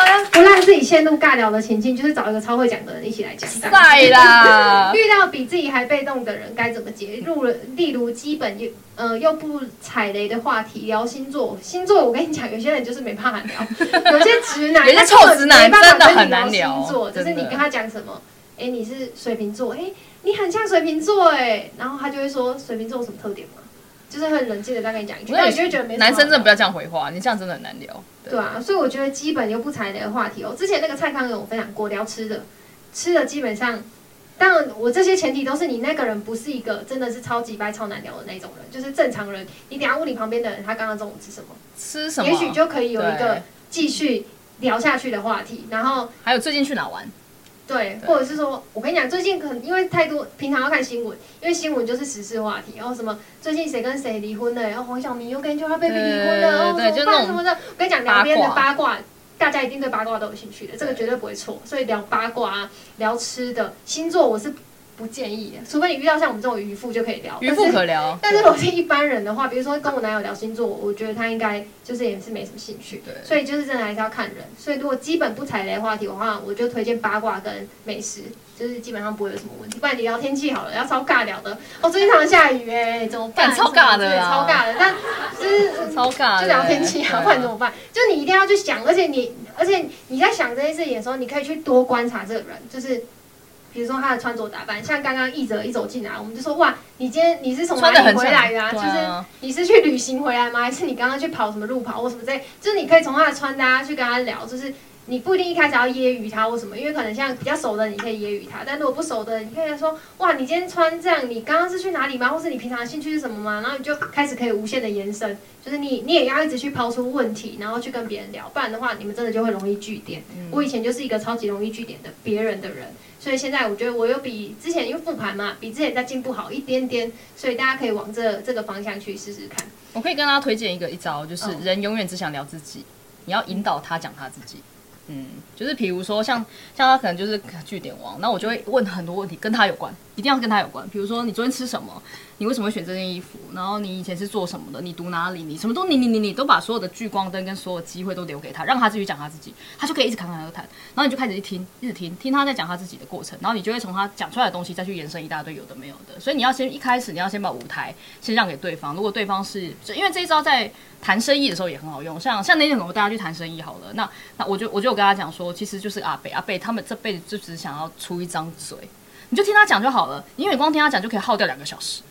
如何不让自己陷入尬聊的情境？就是找一个超会讲的人一起来讲。在啦，遇到比自己还被动的人该怎么接？入了，例如基本又呃又不踩雷的话题，聊星座。星座我跟你讲，有些人就是没办法聊，有些直男，有些臭直男真的很难聊。星座就是你跟他讲什么，哎，你是水瓶座，哎，你很像水瓶座哎，然后他就会说水瓶座有什么特点吗？就是很冷静的再跟你讲一句，那你就会觉得。男生真的不要这样回话，你这样真的很难聊。对，对啊，所以我觉得基本又不踩雷的话题哦。之前那个蔡康永分享过聊吃的，吃的基本上，当然我这些前提都是你那个人不是一个真的是超级掰超难聊的那种人，就是正常人。你等下问你旁边的人，他刚刚中午吃什么？吃什么？也许就可以有一个继续聊下去的话题。然后还有最近去哪玩？对，或者是说，我跟你讲，最近可能因为太多，平常要看新闻，因为新闻就是时事话题，然后什么最近谁跟谁离婚了，然后黄晓明又跟 Angelababy 离婚了，然后什么办什么的，我跟你讲，两边的八卦，大家一定对八卦都有兴趣的，这个绝对不会错，所以聊八卦啊、聊吃的、星座，我是。不建议，除非你遇到像我们这种渔夫就可以聊，渔夫可聊。但是如果是一般人的话，比如说跟我男友聊星座，我觉得他应该就是也是没什么兴趣。对，所以就是真的还是要看人。所以如果基本不踩雷话题的话，我就推荐八卦跟美食，就是基本上不会有什么问题。不然你聊天气好了，要超尬聊的。哦，最近常常下雨哎，怎么办？超尬的，超尬的。但就是 超尬，就聊天气啊，不然怎么办？就你一定要去想，而且你而且你在想这件事情的时候，你可以去多观察这个人，就是。比如说他的穿着打扮，像刚刚译者一走进来，我们就说哇，你今天你是从哪里回来的啊？就是你是去旅行回来吗？还是你刚刚去跑什么路跑或什么之类？就是你可以从他的穿搭去跟他聊，就是。你不一定一开始要揶揄他或什么，因为可能像比较熟的，你可以揶揄他；但如果不熟的，你可以说：“哇，你今天穿这样，你刚刚是去哪里吗？或是你平常的兴趣是什么吗？”然后你就开始可以无限的延伸，就是你你也要一直去抛出问题，然后去跟别人聊，不然的话，你们真的就会容易聚点。嗯、我以前就是一个超级容易聚点的别人的人，所以现在我觉得我又比之前因为复盘嘛，比之前在进步好一点点，所以大家可以往这这个方向去试试看。我可以跟大家推荐一个一招，就是人永远只想聊自己，你要引导他讲他自己。嗯，就是比如说像像他可能就是据点王，那我就会问很多问题跟他有关，一定要跟他有关。比如说你昨天吃什么？你为什么会选这件衣服？然后你以前是做什么的？你读哪里？你什么都你你你你都把所有的聚光灯跟所有机会都留给他，让他自己讲他自己，他就可以一直侃侃而谈。然后你就开始一听，一直听，听他在讲他自己的过程，然后你就会从他讲出来的东西再去延伸一大堆有的没有的。所以你要先一开始你要先把舞台先让给对方。如果对方是，因为这一招在。谈生意的时候也很好用，像像那天我们大家去谈生意好了，那那我就我就跟他讲说，其实就是阿北阿北他们这辈子就只想要出一张嘴，你就听他讲就好了，因为你光听他讲就可以耗掉两个小时。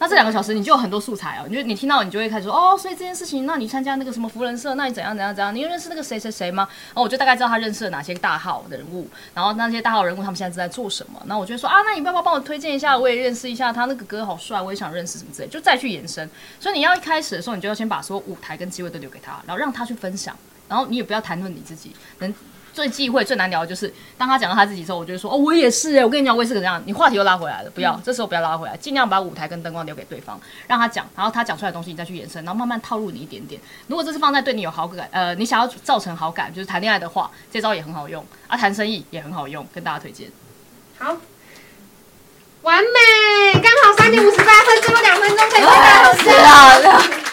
那这两个小时你就有很多素材哦，你就你听到你就会开始说哦，所以这件事情，那你参加那个什么福人社，那你怎样怎样怎样？你有认识那个谁谁谁吗？然后我就大概知道他认识了哪些大号的人物，然后那些大号人物他们现在正在做什么？那我就说啊，那你要不要帮我推荐一下？我也认识一下他那个哥好帅，我也想认识什么之类，就再去延伸。所以你要一开始的时候，你就要先把所有舞台跟机会都留给他，然后让他去分享，然后你也不要谈论你自己能。最忌讳、最难聊的就是，当他讲到他自己之后，我就说：“哦，我也是哎，我跟你讲，我也是个这样。”你话题又拉回来了，不要，嗯、这时候不要拉回来，尽量把舞台跟灯光留给对方，让他讲，然后他讲出来的东西你再去延伸，然后慢慢套路你一点点。如果这是放在对你有好感，呃，你想要造成好感，就是谈恋爱的话，这招也很好用啊，谈生意也很好用，跟大家推荐。好，完美，刚好三点五十八分，最后两分钟可以回答老师了。